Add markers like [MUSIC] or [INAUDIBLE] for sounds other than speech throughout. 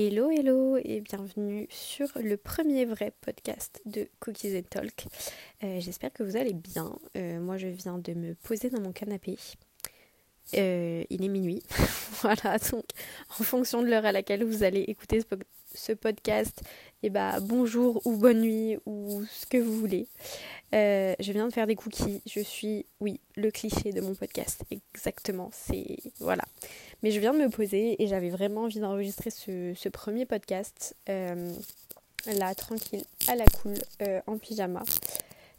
Hello, hello et bienvenue sur le premier vrai podcast de Cookies and Talk. Euh, j'espère que vous allez bien. Euh, moi, je viens de me poser dans mon canapé. Euh, il est minuit. [LAUGHS] voilà, donc en fonction de l'heure à laquelle vous allez écouter ce, podcast, et eh bah, bonjour ou bonne nuit ou ce que vous voulez. je viens de faire des cookies. Je suis, oui, le cliché de mon podcast. Exactement. C'est. Voilà. Mais je viens de me poser et j'avais vraiment envie d'enregistrer ce, premier podcast euh, là, tranquille, à la cool, euh, en pyjama,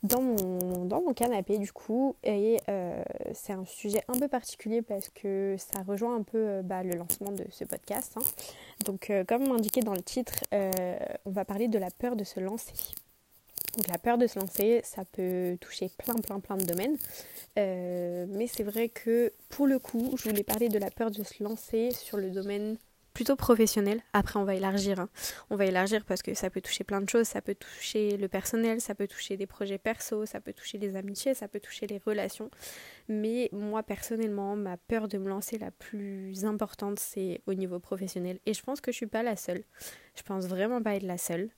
dans mon, dans mon canapé du coup. Et euh, c'est un sujet un peu particulier parce que ça rejoint un peu bah, le lancement de ce podcast. Hein. Donc, comme indiqué dans le titre, on va parler de la peur de se lancer. Donc la peur de se lancer, ça peut toucher plein plein plein de domaines. Euh, mais c'est vrai que pour le coup, je voulais parler de la peur de se lancer sur le domaine plutôt professionnel. Après, on va élargir. Hein. On va élargir parce que ça peut toucher plein de choses. Ça peut toucher le personnel, ça peut toucher des projets perso, ça peut toucher les amitiés, ça peut toucher les relations. Mais moi, personnellement, ma peur de me lancer la plus importante, c'est au niveau professionnel. Et je pense que je suis pas la seule. Je pense vraiment pas être la seule.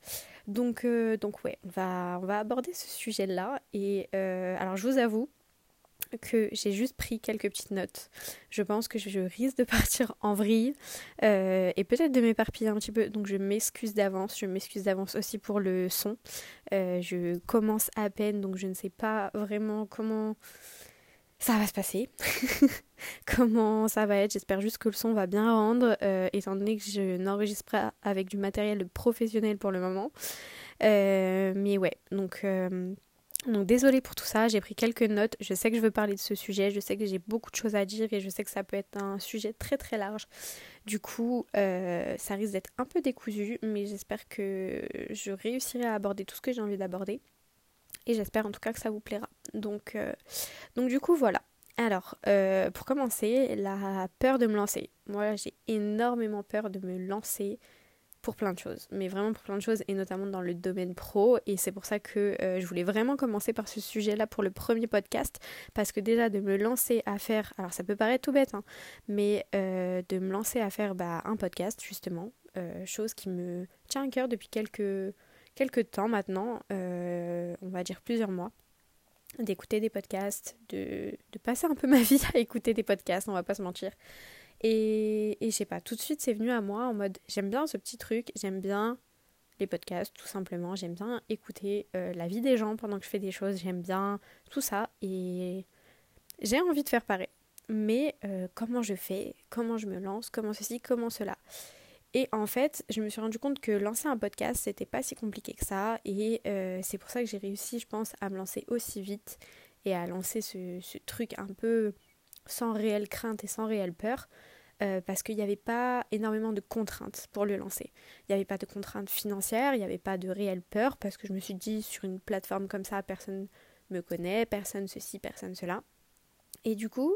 Donc, euh, ouais, on va, on va aborder ce sujet-là. Et euh, alors, je vous avoue, que j'ai juste pris quelques petites notes. Je pense que je risque de partir en vrille euh, et peut-être de m'éparpiller un petit peu. Donc je m'excuse d'avance. Je m'excuse d'avance aussi pour le son. Euh, je commence à peine, donc je ne sais pas vraiment comment ça va se passer. [LAUGHS] comment ça va être. J'espère juste que le son va bien rendre, euh, étant donné que je n'enregistre pas avec du matériel professionnel pour le moment. mais ouais, donc donc désolée pour tout ça, j'ai pris quelques notes, je sais que je veux parler de ce sujet, je sais que j'ai beaucoup de choses à dire et je sais que ça peut être un sujet très très large. Du coup, euh, ça risque d'être un peu décousu, mais j'espère que je réussirai à aborder tout ce que j'ai envie d'aborder. Et j'espère en tout cas que ça vous plaira. Donc, euh, donc du coup, voilà. Alors, euh, pour commencer, la peur de me lancer. Moi, j'ai énormément peur de me lancer pour plein de choses, mais vraiment pour plein de choses, et notamment dans le domaine pro. Et c'est pour ça que euh, je voulais vraiment commencer par ce sujet-là pour le premier podcast, parce que déjà de me lancer à faire, alors ça peut paraître tout bête, hein, mais euh, de me lancer à faire bah, un podcast, justement, euh, chose qui me tient à cœur depuis quelques, quelques temps maintenant, on va dire plusieurs mois d'écouter des podcasts, de, de passer un peu ma [LAUGHS] vie à écouter des podcasts, on va pas se mentir. Et, je sais pas, tout de suite c'est venu à moi en mode j'aime bien ce petit truc, j'aime bien les podcasts tout simplement, j'aime bien écouter euh, la vie des gens pendant que je fais des choses, j'aime bien tout ça et j'ai envie de faire pareil. Mais euh, comment je fais, comment je me lance, comment ceci, comment cela? Et en fait, je me suis rendu compte que lancer un podcast, c'était pas si compliqué que ça. Et euh, c'est pour ça que j'ai réussi, je pense, à me lancer aussi vite et à lancer ce, ce truc un peu sans réelle crainte et sans réelle peur. Euh, parce qu'il n'y avait pas énormément de contraintes pour le lancer. Il n'y avait pas de contraintes financières, il n'y avait pas de réelle peur, parce que je me suis dit, sur une plateforme comme ça, personne me connaît, personne ceci, personne cela. Et du coup,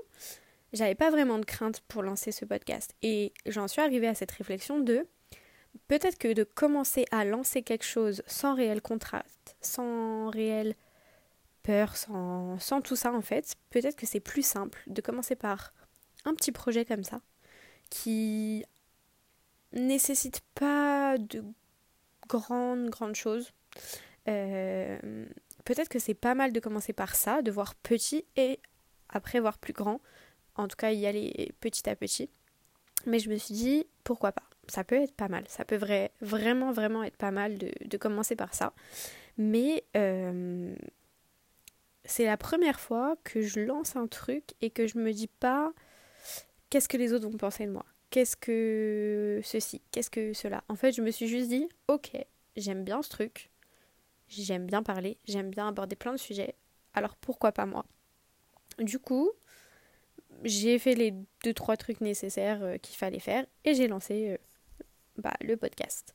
j'avais pas vraiment de crainte pour lancer ce podcast. Et j'en suis arrivée à cette réflexion de peut-être que de commencer à lancer quelque chose sans réel contraste, sans réelle peur, sans, sans tout ça en fait, peut-être que c'est plus simple de commencer par un petit projet comme ça qui nécessite pas de grandes, grandes choses. Euh, peut-être que c'est pas mal de commencer par ça, de voir petit et après voir plus grand. En tout cas, y aller petit à petit. Mais je me suis dit, pourquoi pas? Ça peut être pas mal. Ça peut vraiment, vraiment être pas mal de, commencer par ça. Mais euh, c'est la première fois que je lance un truc et que je me dis pas qu'est-ce que les autres vont penser de moi? Qu'est-ce que ceci? Qu'est-ce que cela? En fait, je me suis juste dit, ok, j'aime bien ce truc, j'aime bien parler, j'aime bien aborder plein de sujets, alors pourquoi pas moi? Du coup, j'ai fait les deux trois trucs nécessaires euh, qu'il fallait faire et j'ai lancé euh, bah, le podcast.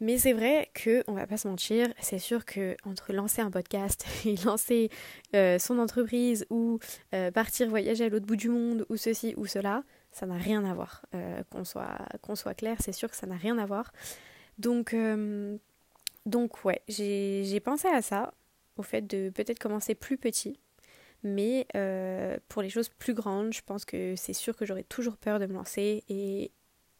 Mais c'est vrai que, on va pas se mentir, c'est sûr que entre lancer un podcast [LAUGHS] et lancer euh, son entreprise ou euh, partir voyager à l'autre bout du monde ou ceci ou cela, ça n'a rien à voir. Euh, qu'on soit, clair, c'est sûr que ça n'a rien à voir. Donc, donc ouais, j'ai pensé à ça, au fait de peut-être commencer plus petit. Mais pour les choses plus grandes, je pense que c'est sûr que j'aurais toujours peur de me lancer et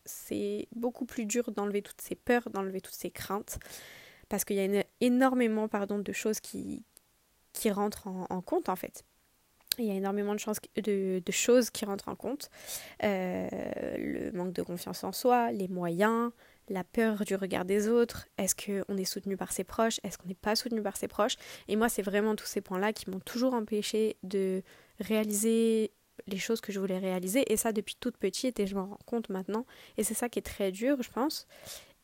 c'est beaucoup plus dur d'enlever toutes ces peurs, d'enlever toutes ces craintes, parce qu'il y a énormément pardon, de choses qui, qui rentrent en, compte en fait. Il y a énormément de, de, de choses qui rentrent en compte. Euh, le manque de confiance en soi, les moyens, la peur du regard des autres, est-ce qu'on est soutenu par ses proches, est-ce qu'on n'est pas soutenu par ses proches? Et moi, c'est vraiment tous ces points-là qui m'ont toujours empêché de réaliser les choses que je voulais réaliser. Et ça depuis toute petite et je m'en rends compte maintenant. Et c'est ça qui est très dur, je pense.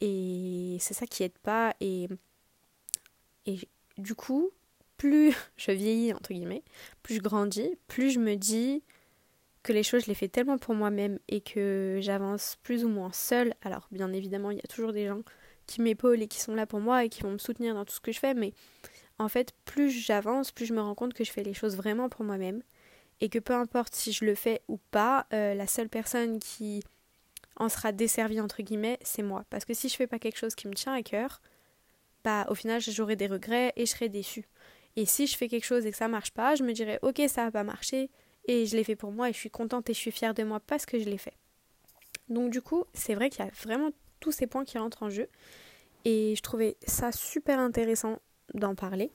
Et c'est ça qui aide pas. Et, et du coup, plus [LAUGHS] je vieillis, entre guillemets, plus je grandis, plus je me dis que les choses, je les fais tellement pour moi-même et que j'avance plus ou moins seule. Alors, bien évidemment, il y a toujours des gens qui m'épaulent et qui sont là pour moi et qui vont me soutenir dans tout ce que je fais, mais en fait, plus j'avance, plus je me rends compte que je fais les choses vraiment pour moi-même et que peu importe si je le fais ou pas, euh, la seule personne qui en sera desservie entre guillemets, c'est moi. Parce que si je fais pas quelque chose qui me tient à cœur, bah au final j'aurai des regrets et je serai déçue. Et si je fais quelque chose et que ça marche pas, je me dirais ok ça a pas marché et je l'ai fait pour moi et je suis contente et je suis fière de moi parce que je l'ai fait. Donc du coup c'est vrai qu'il y a vraiment tous ces points qui rentrent en jeu et je trouvais ça super intéressant d'en parler.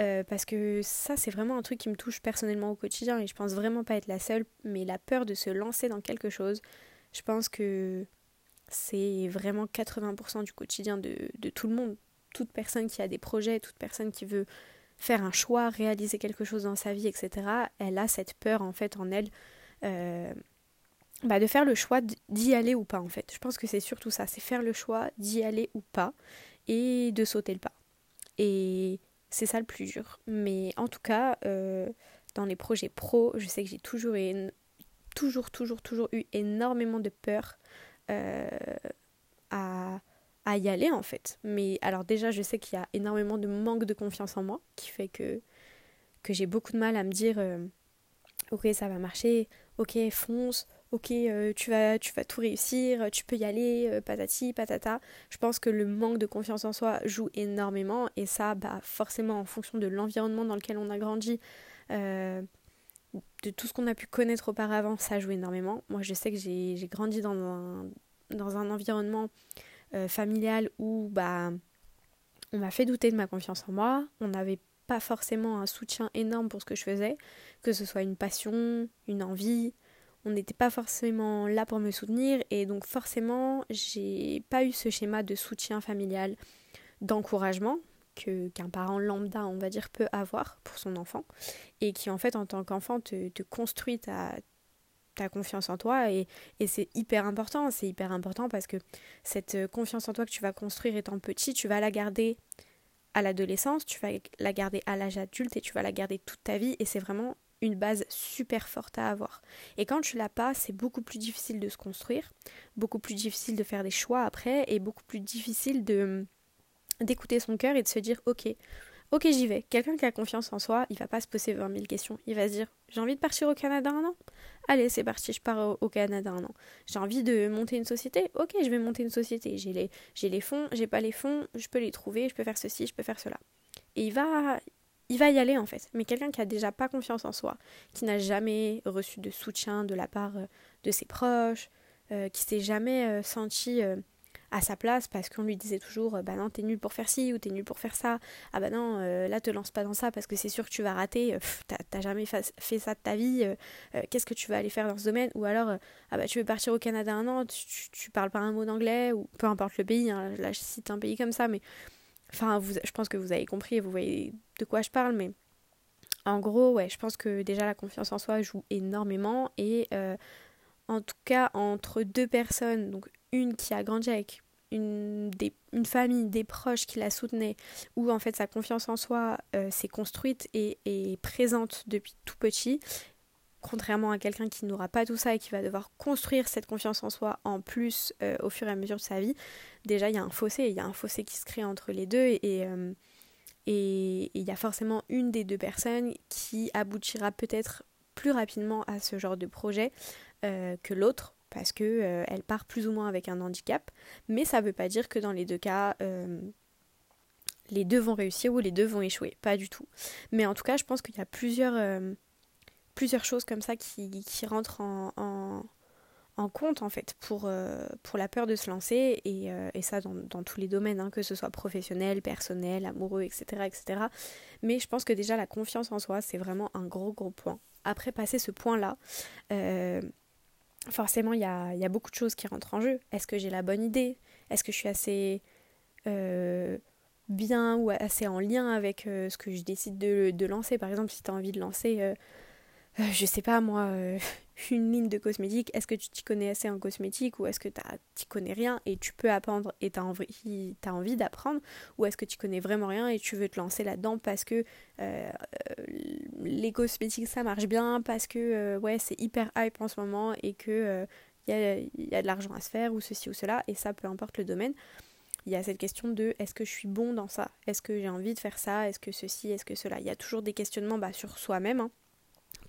Euh, parce que ça, c'est vraiment un truc qui me touche personnellement au quotidien et je pense vraiment pas être la seule, mais la peur de se lancer dans quelque chose, je pense que c'est vraiment 80% du quotidien de, tout le monde. Toute personne qui a des projets, toute personne qui veut faire un choix, réaliser quelque chose dans sa vie, etc., elle a cette peur en fait en elle euh, bah de faire le choix d'y aller ou pas en fait. Je pense que c'est surtout ça, c'est faire le choix d'y aller ou pas et de sauter le pas. Et c'est ça le plus dur. Mais en tout cas, euh, dans les projets pro, je sais que j'ai toujours, toujours, toujours, toujours eu énormément de peur euh, à, y aller en fait. Mais alors déjà, je sais qu'il y a énormément de manque de confiance en moi qui fait que, que j'ai beaucoup de mal à me dire, euh, ok, ça va marcher, ok, fonce, ok, euh, tu, vas, tout réussir, tu peux y aller, euh, patati, patata. Je pense que le manque de confiance en soi joue énormément et ça, bah, forcément, en fonction de l'environnement dans lequel on a grandi, euh, de tout ce qu'on a pu connaître auparavant, ça joue énormément. Moi, je sais que j'ai grandi dans un, dans un environnement familial où bah, on m'a fait douter de ma confiance en moi, on n'avait pas forcément un soutien énorme pour ce que je faisais, que ce soit une passion, une envie, on n'était pas forcément là pour me soutenir et donc forcément j'ai pas eu ce schéma de soutien familial, d'encouragement qu'un parent lambda on va dire peut avoir pour son enfant et qui en fait en tant qu'enfant te, construit ta, ta confiance en toi et, et c'est hyper important, c'est hyper important parce que cette confiance en toi que tu vas construire étant petit, tu vas la garder à l'adolescence, tu vas la garder à l'âge adulte et tu vas la garder toute ta vie et c'est vraiment une base super forte à avoir. Et quand tu l'as pas, c'est beaucoup plus difficile de se construire, beaucoup plus difficile de faire des choix après et beaucoup plus difficile de d'écouter son cœur et de se dire ok, ok j'y vais. Quelqu'un qui a confiance en soi, il va pas se poser 20 000 questions. Il va se dire j'ai envie de partir au Canada un an? Allez c'est parti, je pars au, Canada un an. J'ai envie de monter une société? Ok je vais monter une société. J'ai les, j'ai les fonds, j'ai pas les fonds, je peux les trouver, je peux faire ceci, je peux faire cela. Et il va, il va y aller en fait. Mais quelqu'un qui a déjà pas confiance en soi, qui n'a jamais reçu de soutien de la part euh, de ses proches, euh, qui s'est jamais euh, senti à sa place parce qu'on lui disait toujours bah non t'es nul pour faire ci ou t'es nul pour faire ça. Ah bah non là te lance pas dans ça parce que c'est sûr que tu vas rater. T'as jamais fait ça de ta vie. Qu'est-ce que tu vas aller faire dans ce domaine? Ou alors ah bah tu veux partir au Canada un an tu, parles pas un mot d'anglais ou peu importe le pays hein, là je cite un pays comme ça mais Enfin, je pense que vous avez compris et vous voyez de quoi je parle, mais en gros, ouais, je pense que déjà la confiance en soi joue énormément et euh, en tout cas entre deux personnes, donc une qui a grandi avec une, une famille, des proches qui la soutenaient, où en fait sa confiance en soi euh, s'est construite et est présente depuis tout petit, contrairement à quelqu'un qui n'aura pas tout ça et qui va devoir construire cette confiance en soi en plus euh, au fur et à mesure de sa vie, déjà il y a un fossé, il y a un fossé qui se crée entre les deux et euh, il y a forcément une des deux personnes qui aboutira peut-être plus rapidement à ce genre de projet euh, que l'autre parce que elle part plus ou moins avec un handicap, mais ça ne veut pas dire que dans les deux cas les deux vont réussir ou les deux vont échouer, pas du tout. Mais en tout cas, je pense qu'il y a plusieurs plusieurs choses comme ça qui, rentrent en, compte en fait pour, euh, pour la peur de se lancer et, euh, ça dans, tous les domaines, hein, que ce soit professionnel, personnel, amoureux, etc., etc. Mais je pense que déjà la confiance en soi, c'est vraiment un gros gros point. Après passer ce point-là, euh, forcément il y a, y a, beaucoup de choses qui rentrent en jeu. Est-ce que j'ai la bonne idée? Est-ce que je suis assez bien ou assez en lien avec ce que je décide de, de, lancer? Par exemple, si tu as envie de lancer je sais pas moi, [LAUGHS] une ligne de cosmétiques, est-ce que tu t'y connais assez en cosmétique ou est-ce que t'y connais rien et tu peux apprendre et tu envie, envie d'apprendre ou est-ce que tu connais vraiment rien et tu veux te lancer là-dedans parce que euh, les cosmétiques ça marche bien, parce que euh, ouais c'est hyper hype en ce moment et que il euh, y, y, a, de l'argent à se faire ou ceci ou cela et ça peu importe le domaine. Il y a cette question de est-ce que je suis bon dans ça? Est-ce que j'ai envie de faire ça? Est-ce que ceci? Est-ce que cela? Il y a toujours des questionnements bah, sur soi-même. Hein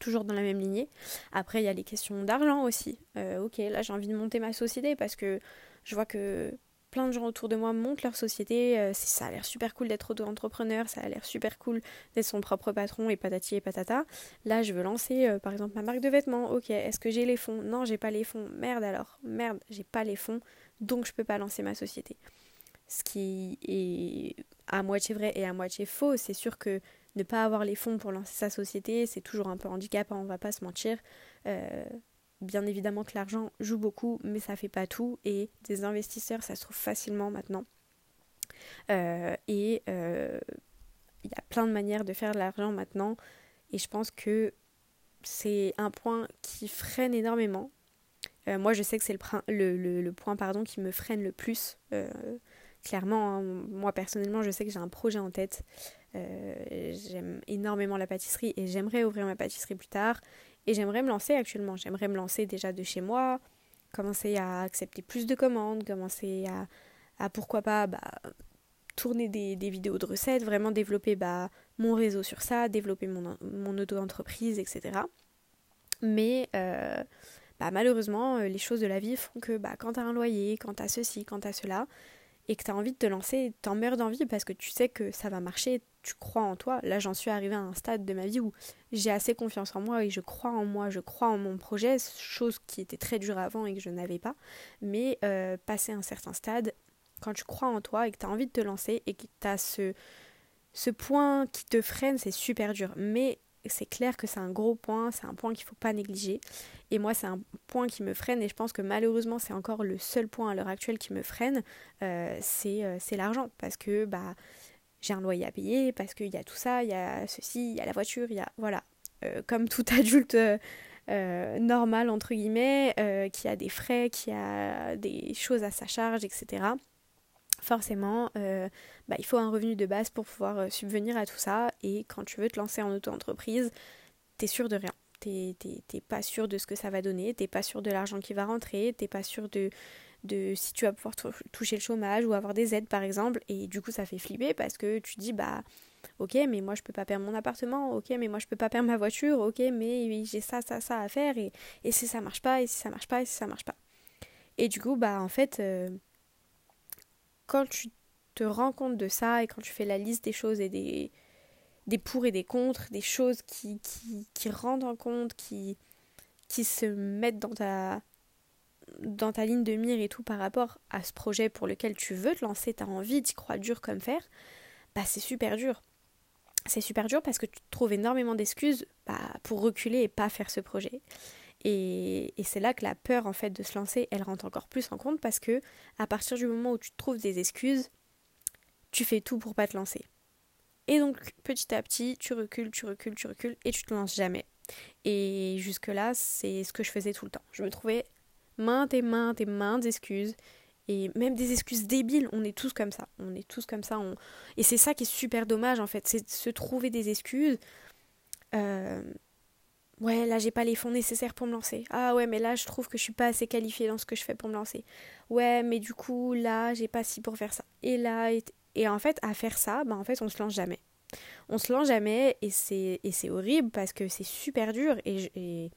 toujours dans la même lignée. Après, il y a les questions d'argent aussi. Euh, ok, là j'ai envie de monter ma société parce que je vois que plein de gens autour de moi montent leur société. Euh, ça a l'air super cool d'être auto-entrepreneur, ça a l'air super cool d'être son propre patron et patati et patata. Là, je veux lancer euh, par exemple ma marque de vêtements. Ok, est-ce que j'ai les fonds? Non, j'ai pas les fonds. Merde alors, merde, j'ai pas les fonds, donc je peux pas lancer ma société. Ce qui est à moitié vrai et à moitié faux. C'est sûr que ne pas avoir les fonds pour lancer sa société, c'est toujours un peu handicapant, on va pas se mentir. Euh, bien évidemment que l'argent joue beaucoup, mais ça fait pas tout. Et des investisseurs, ça se trouve facilement maintenant. Euh, et euh, il y a plein de manières de faire de l'argent maintenant. Et je pense que c'est un point qui freine énormément. moi, je sais que c'est le, point pardon, qui me freine le plus. clairement, hein. moi personnellement, je sais que j'ai un projet en tête. Euh, j'aime énormément la pâtisserie et j'aimerais ouvrir ma pâtisserie plus tard. Et j'aimerais me lancer actuellement. J'aimerais me lancer déjà de chez moi, commencer à accepter plus de commandes, commencer à, pourquoi pas bah, tourner des, vidéos de recettes, vraiment développer bah, mon réseau sur ça, développer mon, auto-entreprise, etc. Mais euh, bah, malheureusement, euh, les choses de la vie font que bah, quand tu as un loyer, quand tu as ceci, quand tu as cela, et que tu as envie de te lancer, t'en meurs d'envie parce que tu sais que ça va marcher, tu crois en toi. Là, j'en suis arrivée à un stade de ma vie où j'ai assez confiance en moi et je crois en moi, je crois en mon projet, chose qui était très dure avant et que je n'avais pas. Mais euh, passer un certain stade, quand tu crois en toi et que tu as envie de te lancer et que tu as ce, ce point qui te freine, c'est super dur. Mais c'est clair que c'est un gros point, c'est un point qu'il ne faut pas négliger. Et moi, c'est un point qui me freine et je pense que malheureusement, c'est encore le seul point à l'heure actuelle qui me freine, euh, euh, c'est l'argent. Parce que bah, j'ai un loyer à payer, parce qu'il y a tout ça, il y a ceci, il y a la voiture, il y a... Voilà. Euh, comme tout [LAUGHS] adulte normal, entre guillemets, qui a des frais, qui a des choses à sa charge, etc. Forcément, bah, il faut un revenu de base pour pouvoir subvenir à tout ça. Et quand tu veux te lancer en auto-entreprise, t'es sûr de rien. T'es pas sûr de ce que ça va donner, t'es pas sûr de l'argent qui va rentrer, t'es pas sûr de de si tu vas pouvoir toucher le chômage ou avoir des aides par exemple. Et du coup ça fait flipper parce que tu dis bah ok mais moi je peux pas perdre mon appartement. Ok mais moi je peux pas perdre ma voiture. Ok mais j'ai ça ça ça à faire. Et, et si ça marche pas et si ça marche pas et si ça marche pas. Et du coup bah en fait euh, quand tu te rends compte de ça et quand tu fais la liste des choses et des pour et des contre des choses qui qui, qui rendent en compte qui qui se mettent dans ta dans ta ligne de mire et tout par rapport à ce projet pour lequel tu veux te lancer, tu as envie, tu crois dur comme fer, bah c'est super dur. C'est super dur parce que tu trouves énormément d'excuses bah, pour reculer et pas faire ce projet. Et, c'est là que la peur en fait de se lancer, elle rentre encore plus en compte parce que à partir du moment où tu trouves des excuses, tu fais tout pour pas te lancer. Et donc petit à petit, tu recules, tu recules, tu recules et tu te lances jamais. Et jusque là, c'est ce que je faisais tout le temps. Je me trouvais maintes et maintes et maintes excuses. Et même des excuses débiles, on est tous comme ça. On est tous comme ça. Et c'est ça qui est super dommage en fait, c'est se trouver des excuses. Euh, ouais, là j'ai pas les fonds nécessaires pour me lancer. Ah ouais, mais là je trouve que je suis pas assez qualifiée dans ce que je fais pour me lancer. Ouais, mais du coup là j'ai pas si pour faire ça. Et là, et, en fait, à faire ça, bah en fait on se lance jamais. On se lance jamais et c'est horrible parce que c'est super dur et, et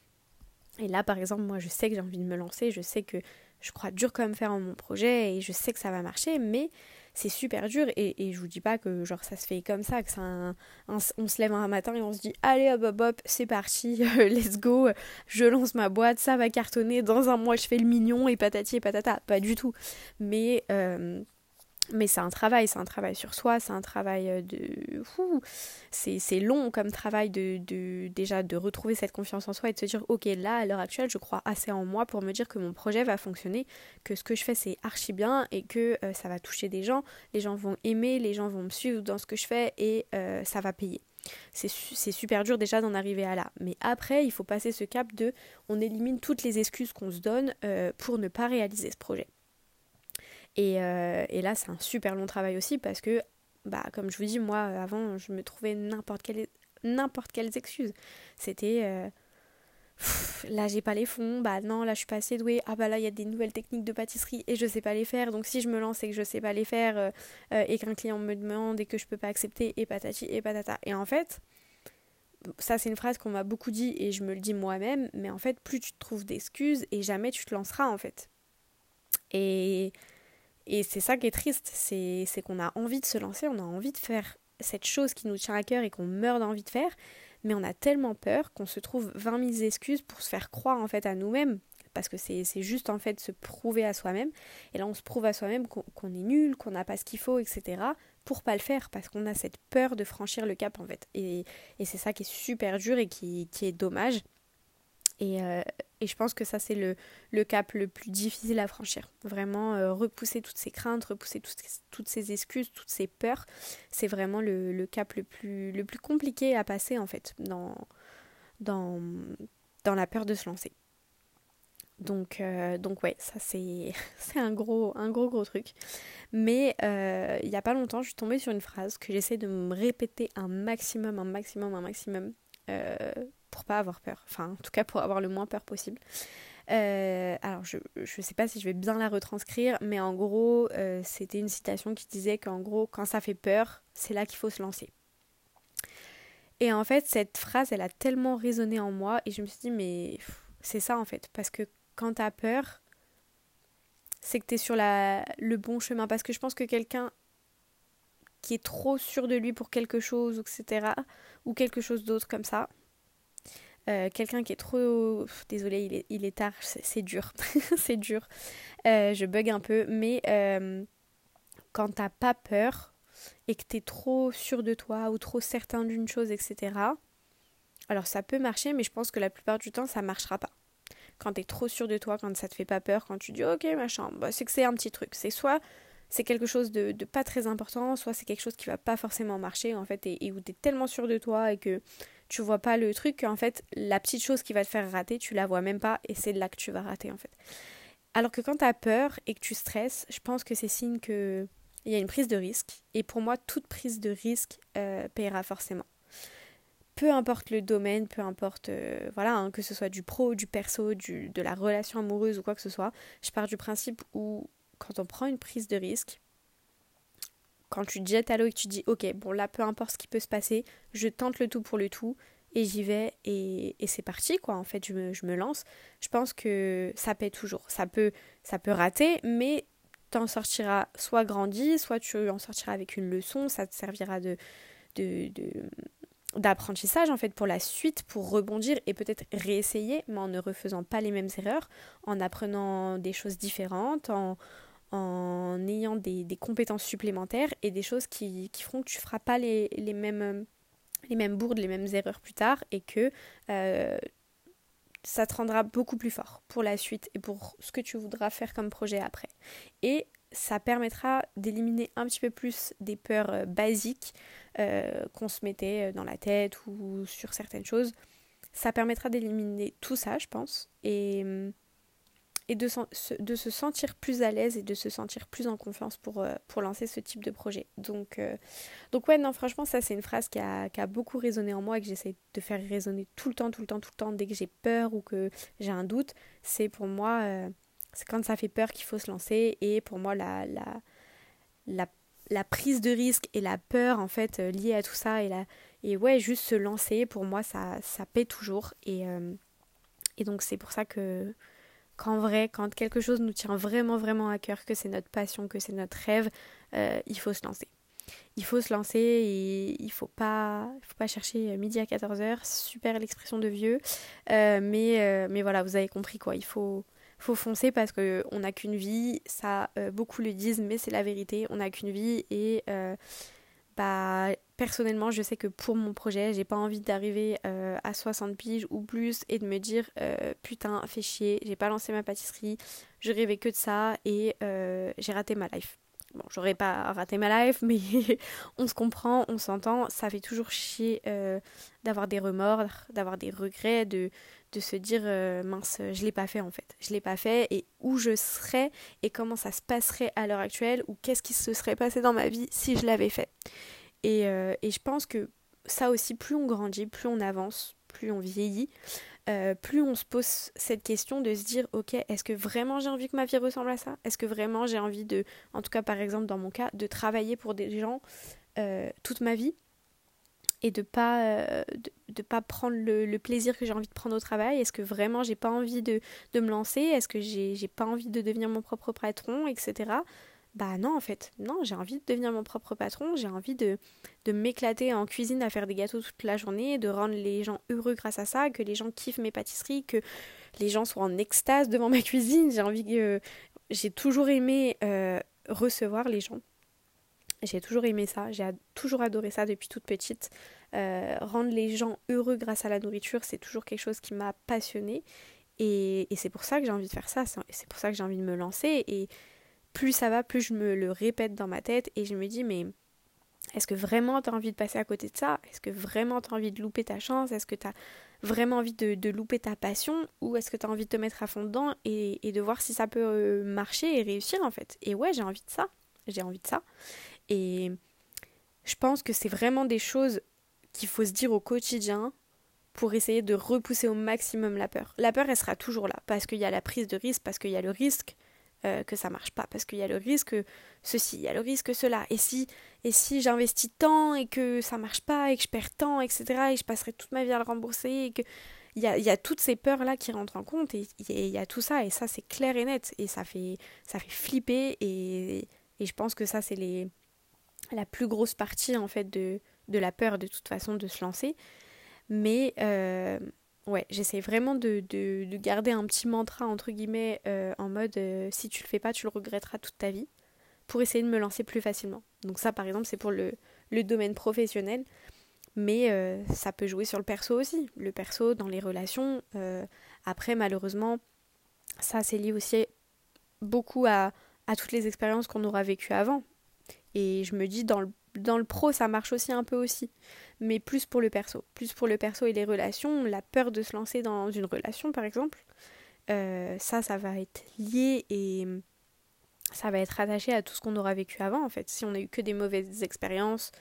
et là, par exemple, moi, je sais que j'ai envie de me lancer, je sais que je crois dur comme fer en mon projet et je sais que ça va marcher, mais c'est super dur et, je vous dis pas que genre ça se fait comme ça, que un, on se lève un matin et on se dit allez hop hop hop, c'est parti, [LAUGHS] let's go, je lance ma boîte, ça va cartonner, dans un mois je fais le million et patati et patata, pas du tout. Mais euh, mais c'est un travail, c'est un travail sur soi, c'est un travail euh, de... C'est long comme travail de, déjà de retrouver cette confiance en soi et de se dire ok là à l'heure actuelle je crois assez en moi pour me dire que mon projet va fonctionner, que ce que je fais c'est archi bien et que euh, ça va toucher des gens, les gens vont aimer, les gens vont me suivre dans ce que je fais et euh, ça va payer. C'est super dur déjà d'en arriver à là. Mais après, il faut passer ce cap de on élimine toutes les excuses qu'on se donne pour ne pas réaliser ce projet. Euh, et, là, c'est un super long travail aussi parce que, bah, comme je vous dis, moi, avant, je me trouvais n'importe quelle, n'importe quelles excuses. C'était. Euh, là j'ai pas les fonds, bah non là je suis pas assez douée, ah bah là il y a des nouvelles techniques de pâtisserie et je sais pas les faire, donc si je me lance et que je sais pas les faire euh, et qu'un client me demande et que je peux pas accepter et patati et patata. Et en fait, ça c'est une phrase qu'on m'a beaucoup dit et je me le dis moi-même, mais en fait plus tu te trouves d'excuses et jamais tu te lanceras en fait. Et et c'est ça qui est triste, c'est qu'on a envie de se lancer, on a envie de faire cette chose qui nous tient à cœur et qu'on meurt d'envie de faire, mais on a tellement peur qu'on se trouve 20 000 excuses pour se faire croire en fait à nous-mêmes, parce que c'est juste en fait se prouver à soi-même, et là on se prouve à soi-même qu'on est nul, qu'on n'a pas ce qu'il faut, etc., pour pas le faire, parce qu'on a cette peur de franchir le cap en fait. Et, c'est ça qui est super dur et qui, qui est dommage. Et, euh, et, je pense que ça, c'est le, le, cap le plus difficile à franchir. Vraiment, euh, repousser toutes ces craintes, repousser toutes, toutes ces excuses, toutes ces peurs, c'est vraiment le, le, cap le plus, le plus compliqué à passer, en fait, dans, dans, dans la peur de se lancer. Donc, euh, donc ouais, ça c'est, [LAUGHS] un gros, un gros gros truc. Mais il n'y a pas longtemps, je suis tombée sur une phrase que j'essaie de me répéter un maximum, un maximum, un maximum pour pas avoir peur. Enfin, en tout cas, pour avoir le moins peur possible. Euh, alors, je ne sais pas si je vais bien la retranscrire, mais en gros, euh, c'était une citation qui disait qu'en gros, quand ça fait peur, c'est là qu'il faut se lancer. Et en fait, cette phrase, elle a tellement résonné en moi, et je me suis dit, mais c'est ça en fait, parce que quand t'as peur, c'est que t'es sur la, le bon chemin, parce que je pense que quelqu'un qui est trop sûr de lui pour quelque chose, etc., ou quelque chose d'autre comme ça, euh, quelqu'un qui est trop... Désolée, il est, tard, c'est dur. [LAUGHS] c'est dur. Euh, je bug un peu. Mais euh, quand t'as pas peur et que t'es trop sûr de toi ou trop certain d'une chose, etc. Alors ça peut marcher, mais je pense que la plupart du temps, ça marchera pas. Quand t'es trop sûr de toi, quand ça te fait pas peur, quand tu dis ok machin, bah, c'est que c'est un petit truc. C'est soit c'est quelque chose de, pas très important, soit c'est quelque chose qui va pas forcément marcher en fait, et, et où t'es tellement sûr de toi et que tu vois pas le truc en fait la petite chose qui va te faire rater tu la vois même pas et c'est là que tu vas rater en fait. Alors que quand tu as peur et que tu stresses je pense que c'est signe que il y a une prise de risque et pour moi toute prise de risque euh, paiera forcément. Peu importe le domaine peu importe euh, voilà hein, que ce soit du pro du perso de la relation amoureuse ou quoi que ce soit je pars du principe où quand on prend une prise de risque quand tu te jettes à l'eau et que tu dis ok bon là peu importe ce qui peut se passer je tente le tout pour le tout et j'y vais et, c'est parti quoi. En fait je me, lance. Je pense que ça paie toujours. Ça peut ça peut rater mais t'en sortiras soit grandi soit tu en sortiras avec une leçon. Ça te servira de d'apprentissage en fait pour la suite, pour rebondir et peut-être réessayer, mais en ne refaisant pas les mêmes erreurs, en apprenant des choses différentes, en, en ayant des, compétences supplémentaires et des choses qui, feront que tu ne feras pas les, mêmes, les mêmes bourdes, les mêmes erreurs plus tard et que euh, ça te rendra beaucoup plus fort pour la suite et pour ce que tu voudras faire comme projet après. Et ça permettra d'éliminer un petit peu plus des peurs euh, basiques euh, qu'on se mettait dans la tête ou sur certaines choses. Ça permettra d'éliminer tout ça, je pense. Et hum, et de, se sentir plus à l'aise et de se sentir plus en confiance pour, euh, pour lancer ce type de projet. Donc, euh, donc ouais, non, franchement, ça c'est une phrase qui a, qui a, beaucoup résonné en moi et que j'essaie de faire résonner tout le temps, tout le temps, tout le temps, dès que j'ai peur ou que j'ai un doute. C'est pour moi, euh, c'est quand ça fait peur qu'il faut se lancer et pour moi, la, la, la, la, prise de risque et la peur en fait liée à tout ça et, la, et ouais, juste se lancer, pour moi, ça, ça paie toujours. Et, et donc c'est pour ça que qu'en vrai, quand quelque chose nous tient vraiment, vraiment à cœur, que c'est notre passion, que c'est notre rêve, euh, il faut se lancer. Il faut se lancer et il faut pas, faut pas chercher midi à 14h, super l'expression de vieux, euh, mais, euh, mais voilà, vous avez compris quoi, il faut, faut foncer parce qu'on n'a qu'une vie, ça beaucoup le disent, mais c'est la vérité, on n'a qu'une vie et bah, personnellement, je sais que pour mon projet, j'ai pas envie d'arriver euh, à 60 piges ou plus et de me dire euh, putain, fais chier, j'ai pas lancé ma pâtisserie, je rêvais que de ça et euh, j'ai raté ma life. Bon, j'aurais pas raté ma life, mais [LAUGHS] on se comprend, on s'entend, ça fait toujours chier d'avoir des remords, d'avoir des regrets, de, de se dire mince, je l'ai pas fait en fait. Je l'ai pas fait et où je serais et comment ça se passerait à l'heure actuelle ou qu'est-ce qui se serait passé dans ma vie si je l'avais fait. Euh, et, je pense que ça aussi, plus on grandit, plus on avance, plus on vieillit, euh, plus on se pose cette question de se dire ok est-ce que vraiment j'ai envie que ma vie ressemble à ça? Est-ce que vraiment j'ai envie de en tout cas par exemple dans mon cas de travailler pour des gens euh, toute ma vie? Et de pas de, pas prendre le, plaisir que j'ai envie de prendre au travail? Est-ce que vraiment j'ai pas envie de, me lancer? Est-ce que j'ai pas envie de devenir mon propre patron etc bah non, en fait, non, j'ai envie de devenir mon propre patron, j'ai envie de, de m'éclater en cuisine à faire des gâteaux toute la journée, de rendre les gens heureux grâce à ça, que les gens kiffent mes pâtisseries, que les gens soient en extase devant ma [LAUGHS] cuisine. J'ai envie que. J'ai toujours aimé euh, recevoir les gens. J'ai toujours aimé ça, j'ai toujours adoré ça depuis toute petite. Euh, rendre les gens heureux grâce à la nourriture, c'est toujours quelque chose qui m'a passionnée. Et, c'est pour ça que j'ai envie de faire ça, c'est pour ça que j'ai envie de me lancer. Et plus ça va, plus je me le répète dans ma tête et je me dis mais est-ce que vraiment tu as envie de passer à côté de ça? Est-ce que vraiment tu as envie de louper ta chance? Est-ce que tu as vraiment envie de, louper ta passion? Ou est-ce que tu as envie de te mettre à fond dedans et, de voir si ça peut euh, marcher et réussir en fait? Et ouais, j'ai envie de ça. J'ai envie de ça. Et je pense que c'est vraiment des choses qu'il faut se dire au quotidien pour essayer de repousser au maximum la peur. La peur, elle sera toujours là parce qu'il y a la prise de risque, parce qu'il y a le risque euh, que ça marche pas parce qu'il y a le risque ceci, il y a le risque cela. Et si, et si j'investis tant et que ça marche pas et que je perds tant, etc. et je passerai toute ma vie à le rembourser et que il y a, y a, toutes ces peurs là qui rentrent en compte et il y a tout ça et ça c'est clair et net et ça fait ça fait flipper et, et je pense que ça c'est les la plus grosse partie en fait de, la peur de toute façon de se lancer mais euh, ouais, j'essaie vraiment de, de, de, garder un petit mantra entre guillemets euh, en mode euh, si tu le fais pas, tu le regretteras toute ta vie pour essayer de me lancer plus facilement. Donc ça par exemple c'est pour le, le, domaine professionnel, mais euh, ça peut jouer sur le perso aussi. Le perso dans les relations. après malheureusement ça c'est lié aussi beaucoup à, à toutes les expériences qu'on aura vécues avant. Et je me dis dans le pro, ça marche aussi un peu aussi, mais plus pour le perso. Plus pour le perso et les relations, la peur de se lancer dans une relation, par exemple, euh, ça, ça va être lié et ça va être attaché à tout ce qu'on aura vécu avant, en fait. Si on a eu que des mauvaises expériences,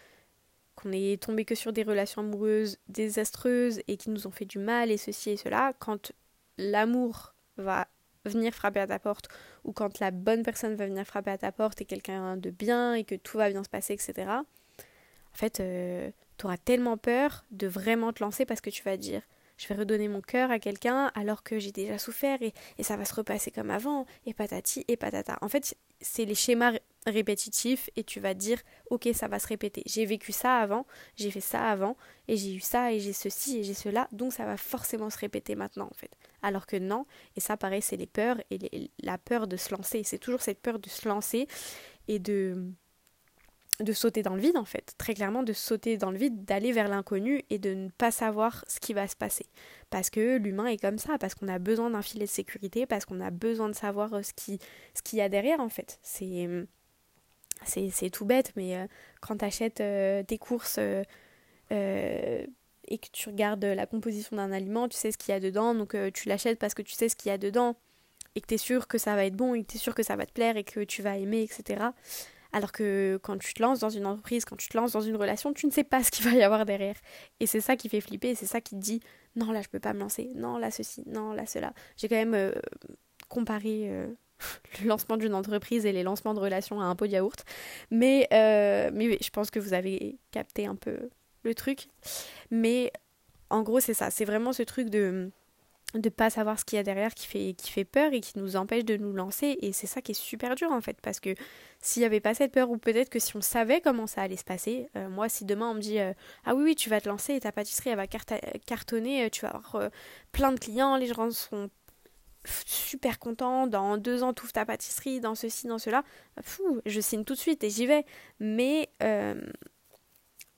qu'on est tombé que sur des relations amoureuses désastreuses et qui nous ont fait du mal et ceci et cela, quand l'amour va venir frapper à ta porte ou quand la bonne personne va venir frapper à ta porte et quelqu'un de bien et que tout va bien se passer, etc. En fait, euh, tu auras tellement peur de vraiment te lancer parce que tu vas dire je vais redonner mon cœur à quelqu'un alors que j'ai déjà souffert et, et, ça va se repasser comme avant et patati et patata. En fait, c'est les schémas répétitifs et tu vas dire ok ça va se répéter. J'ai vécu ça avant, j'ai fait ça avant et j'ai eu ça et j'ai ceci et j'ai cela donc ça va forcément se répéter maintenant en fait. Alors que non et ça pareil c'est les peurs et la peur de se lancer. C'est toujours cette peur de se lancer et de sauter dans le vide en fait, très clairement de sauter dans le vide, d'aller vers l'inconnu et de ne pas savoir ce qui va se passer. Parce que l'humain est comme ça, parce qu'on a besoin d'un filet de sécurité, parce qu'on a besoin de savoir euh, ce qu'il ce qu'il y a derrière en fait. C'est c'est tout bête, mais euh, quand tu achètes euh, tes courses euh, et que tu regardes la composition d'un aliment, tu sais ce qu'il y a dedans, donc tu l'achètes parce que tu sais ce qu'il y a dedans et que tu es sûr que ça va être bon et que tu es sûr que ça va te plaire et que tu vas aimer, etc. Alors que quand tu te lances dans une entreprise, quand tu te lances dans une relation, tu ne sais pas ce qu'il va y avoir derrière. Et c'est ça qui fait flipper, c'est ça qui te dit non, là je peux pas me lancer, non, là ceci, non, là cela. J'ai quand même comparé le lancement d'une entreprise et les lancements de relations à un pot de yaourt. Mais, euh, mais je pense que vous avez capté un peu le truc. Mais en gros, c'est ça. C'est vraiment ce truc de de pas savoir ce qu'il y a derrière qui fait, qui fait peur et qui nous empêche de nous lancer. Et c'est ça qui est super dur en fait, parce que s'il n'y avait pas cette peur, ou peut-être que si on savait comment ça allait se passer, euh, moi si demain on me dit euh, Ah oui, oui, tu vas te lancer et ta pâtisserie elle va cartonner, tu vas avoir plein de clients, les gens seront super contents, dans deux ans tu ouvres ta pâtisserie, dans ceci, dans cela, fou, je signe tout de suite et j'y vais. Mais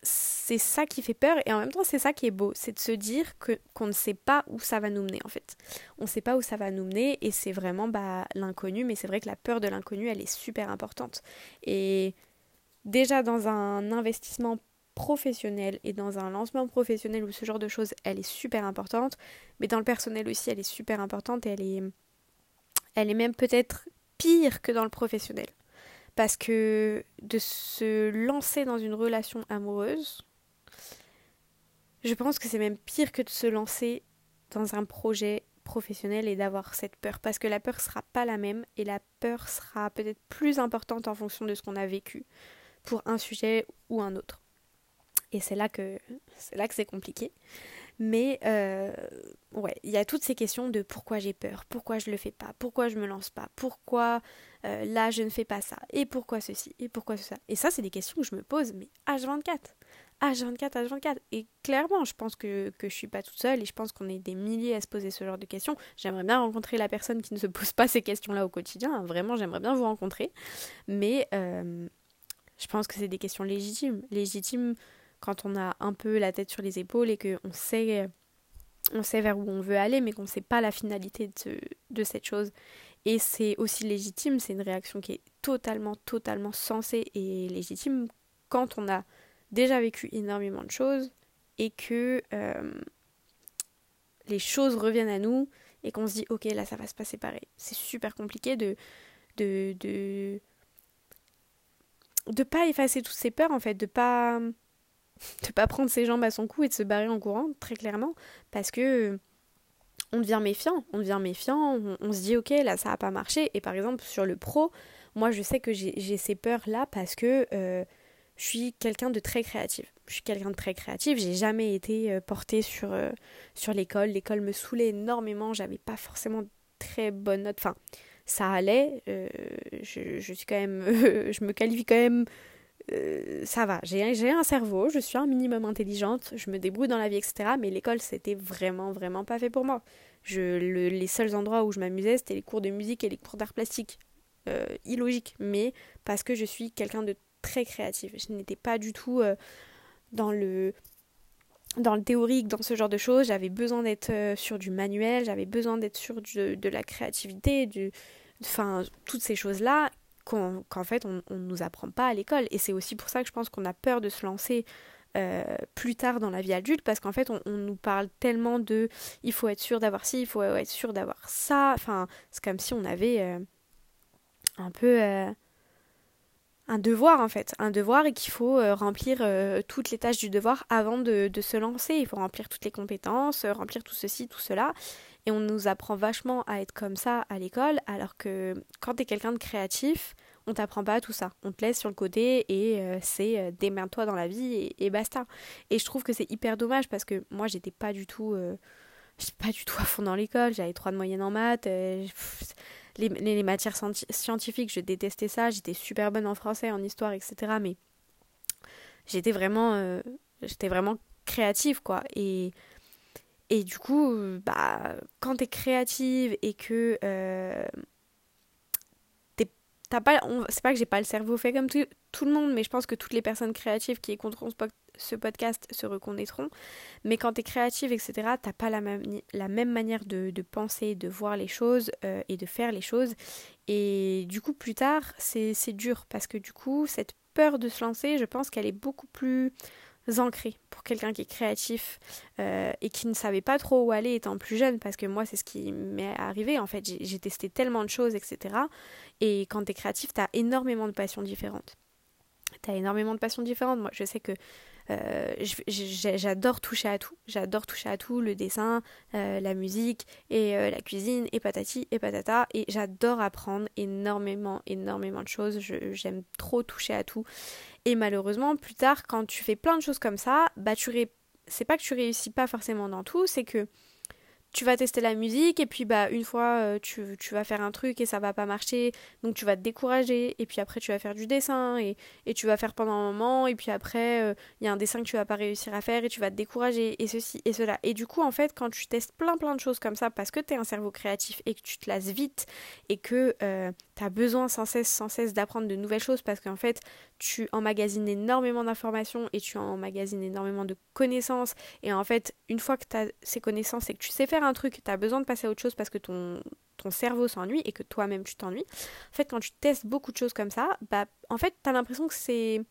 c'est ça qui fait peur et en même temps c'est ça qui est beau, c'est de se dire que qu'on ne sait pas où ça va nous mener en fait. On ne sait pas où ça va nous mener et c'est vraiment bah, l'inconnu, mais c'est vrai que la peur de l'inconnu elle est super importante. Et déjà dans un investissement professionnel et dans un lancement professionnel ou ce genre de choses, elle est super importante, mais dans le personnel aussi elle est super importante et elle est, elle est même peut-être pire que dans le professionnel. Parce que de se lancer dans une relation amoureuse, je pense que c'est même pire que de se lancer dans un projet professionnel et d'avoir cette peur. Parce que la peur sera pas la même et la peur sera peut-être plus importante en fonction de ce qu'on a vécu pour un sujet ou un autre. Et c'est là que c'est là que c'est compliqué. Mais euh, ouais, il y a toutes ces questions de pourquoi j'ai peur, pourquoi je le fais pas, pourquoi je me lance pas, pourquoi euh, là je ne fais pas ça, et pourquoi ceci, et pourquoi ça. Et ça, c'est des questions que je me pose, mais H24. H24, H24. Et clairement, je pense que, que je suis pas toute seule et je pense qu'on est des milliers à se poser ce genre de questions. J'aimerais bien rencontrer la personne qui ne se pose pas ces questions-là au quotidien. Vraiment, j'aimerais bien vous rencontrer. Mais euh, je pense que c'est des questions légitimes. Légitimes quand on a un peu la tête sur les épaules et qu'on sait, on sait vers où on veut aller, mais qu'on ne sait pas la finalité de, de cette chose. Et c'est aussi légitime, c'est une réaction qui est totalement, totalement sensée et légitime quand on a déjà vécu énormément de choses et que euh, les choses reviennent à nous et qu'on se dit ok là ça va se passer pareil. C'est super compliqué de de, de de pas effacer toutes ces peurs en fait, de pas de pas prendre ses jambes à son cou et de se barrer en courant, très clairement, parce que on devient méfiant, on devient méfiant, on, se dit ok là ça a pas marché, et par exemple sur le pro, moi je sais que j'ai ces peurs là parce que euh, je suis quelqu'un de très créatif. Je suis quelqu'un de très créatif, j'ai jamais été euh, portée sur, euh, sur l'école, l'école me saoulait énormément, j'avais pas forcément très bonnes notes, enfin ça allait, je, je, suis quand même, [LAUGHS] je me qualifie quand même euh, ça va, j'ai un cerveau, je suis un minimum intelligente, je me débrouille dans la vie, etc. Mais l'école, c'était vraiment, vraiment pas fait pour moi. Je, les seuls endroits où je m'amusais, c'était les cours de musique et les cours d'art plastique. Euh, illogique, mais parce que je suis quelqu'un de très créatif. Je n'étais pas du tout euh, dans le dans le théorique, dans ce genre de choses. J'avais besoin d'être sur du manuel, j'avais besoin d'être sur de la créativité, du, enfin toutes ces choses-là qu'en fait on ne nous apprend pas à l'école. Et c'est aussi pour ça que je pense qu'on a peur de se lancer euh, plus tard dans la vie adulte parce qu'en fait on, nous parle tellement de il faut être sûr d'avoir ci, il faut être sûr d'avoir ça. Enfin, c'est comme si on avait euh, un peu euh, un devoir en fait, un devoir et qu'il faut remplir toutes les tâches du devoir avant de, de, se lancer. Il faut remplir toutes les compétences, remplir tout ceci, tout cela. Et on nous apprend vachement à être comme ça à l'école, alors que quand t'es quelqu'un de créatif, on t'apprend pas tout ça. On te laisse sur le côté et euh, c'est euh, démerde-toi dans la vie et, basta. Et je trouve que c'est hyper dommage parce que moi j'étais pas du tout, euh, pas du tout à fond dans l'école. J'avais trois de moyenne en maths. les, les, matières scientifiques, je détestais ça. J'étais super bonne en français, en histoire, etc. Mais j'étais vraiment, j'étais vraiment créative quoi. Et et du coup, euh, bah, quand t'es créative et que euh, t'as pas, c'est pas que j'ai pas le cerveau fait comme tout, le monde, mais je pense que toutes les personnes créatives qui écouteront ce, podcast se reconnaîtront. Mais quand t'es créative, etc., t'as pas la même, la même manière de, de penser, de voir les choses euh, et de faire les choses. Et du coup, plus tard, c'est dur parce que du coup, cette peur de se lancer, je pense qu'elle est beaucoup plus ancré pour quelqu'un qui est créatif euh, et qui ne savait pas trop où aller étant plus jeune parce que moi c'est ce qui m'est arrivé en fait. J'ai testé tellement de choses etc et quand tu es créatif tu as énormément de passions différentes. Tu as énormément de passions différentes. Moi je sais que euh, j'adore toucher à tout. J'adore toucher à tout, le dessin, euh, la musique et la cuisine et patati et patata. Et j'adore apprendre énormément, énormément de choses. J'aime trop toucher à tout. Et malheureusement, plus tard, quand tu fais plein de choses comme ça, bah c'est pas que tu réussis pas forcément dans tout, c'est que tu vas tester la musique et puis bah une fois euh, tu, vas faire un truc et ça va pas marcher donc tu vas te décourager et puis après tu vas faire du dessin et, et tu vas faire pendant un moment et puis après il euh, y a un dessin que tu vas pas réussir à faire et tu vas te décourager et ceci et cela. Et du coup en fait quand tu testes plein plein de choses comme ça parce que tu es un cerveau créatif et que tu te lasses vite et que euh, tu as besoin sans cesse sans cesse d'apprendre de nouvelles choses parce qu'en fait tu emmagasines énormément d'informations et tu emmagasines énormément de connaissances et en fait une fois que tu as ces connaissances et que tu sais faire un truc, tu as besoin de passer à autre chose parce que ton, ton cerveau s'ennuie et que toi-même tu t'ennuies. En fait, quand tu testes beaucoup de choses comme ça, bah, en fait, tu as l'impression que c'est